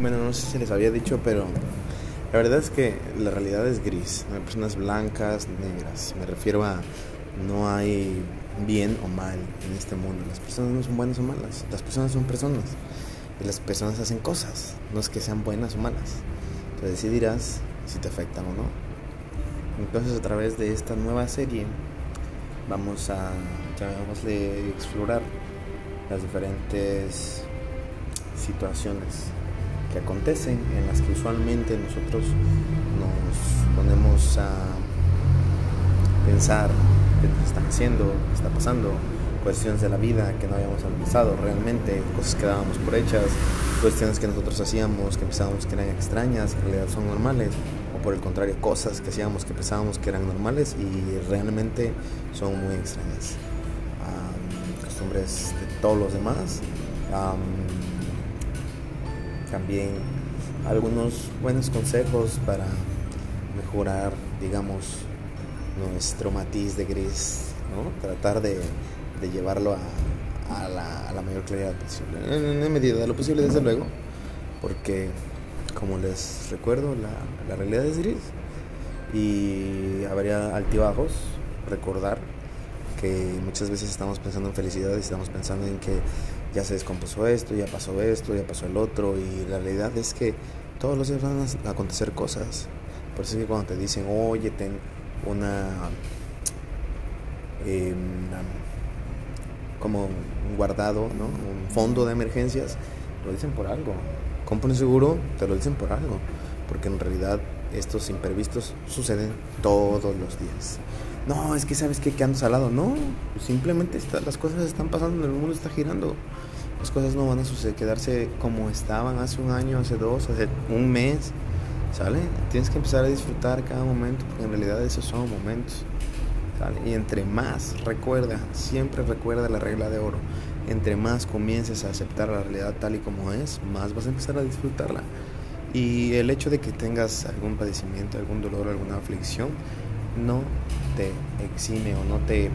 bueno, no sé si les había dicho, pero la verdad es que la realidad es gris. No hay personas blancas, negras. Me refiero a no hay bien o mal en este mundo. Las personas no son buenas o malas. Las personas son personas. Y las personas hacen cosas. No es que sean buenas o malas. Entonces decidirás si te afectan o no. Entonces a través de esta nueva serie vamos a, explorar las diferentes situaciones que acontecen en las que usualmente nosotros nos ponemos a pensar qué nos están haciendo, qué está pasando, cuestiones de la vida que no habíamos analizado realmente, cosas que dábamos por hechas, cuestiones que nosotros hacíamos que pensábamos que eran extrañas, en realidad son normales, o por el contrario, cosas que hacíamos que pensábamos que eran normales y realmente son muy extrañas. costumbres de todos los demás. También algunos buenos consejos para mejorar, digamos, nuestro matiz de gris, ¿no? Tratar de, de llevarlo a, la, a, la, mayor claridad posible, en, en, medida de lo posible, desde luego, porque, como les recuerdo, la, la realidad es gris y habría altibajos, recordar que muchas veces estamos pensando en felicidad y estamos pensando en que ya se descompuso esto, ya pasó esto, ya pasó el otro y la realidad es que todos los días van a acontecer cosas. Por eso es que cuando te dicen, oye, ten una, eh, como un guardado, ¿no? un fondo de emergencias, lo dicen por algo. Compra un seguro, te lo dicen por algo, porque en realidad estos imprevistos suceden todos los días. No, es que sabes que, que ando salado. No, simplemente las cosas están pasando, el mundo está girando. Las cosas no van a suceder, quedarse como estaban hace un año, hace dos, hace un mes. ¿Sale? Tienes que empezar a disfrutar cada momento, porque en realidad esos son momentos. ¿sale? Y entre más recuerda, siempre recuerda la regla de oro. Entre más comiences a aceptar la realidad tal y como es, más vas a empezar a disfrutarla. Y el hecho de que tengas algún padecimiento, algún dolor, alguna aflicción, no te exime o no te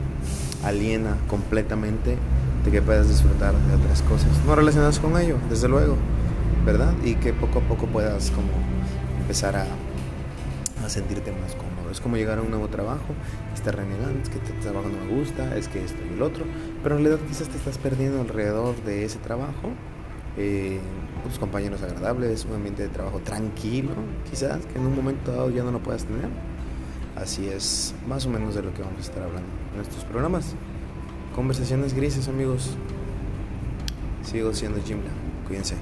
aliena completamente de que puedas disfrutar de otras cosas no relacionadas con ello, desde luego, ¿verdad? Y que poco a poco puedas como empezar a, sentirte más cómodo. Es como llegar a un nuevo trabajo, estar renegando, es que este trabajo no me gusta, es que esto y el otro, pero en realidad quizás te estás perdiendo alrededor de ese trabajo. Eh, unos compañeros agradables, un ambiente de trabajo tranquilo, quizás que en un momento dado ya no lo puedas tener. Así es más o menos de lo que vamos a estar hablando en estos programas. Conversaciones grises, amigos. Sigo siendo Jimla. Cuídense.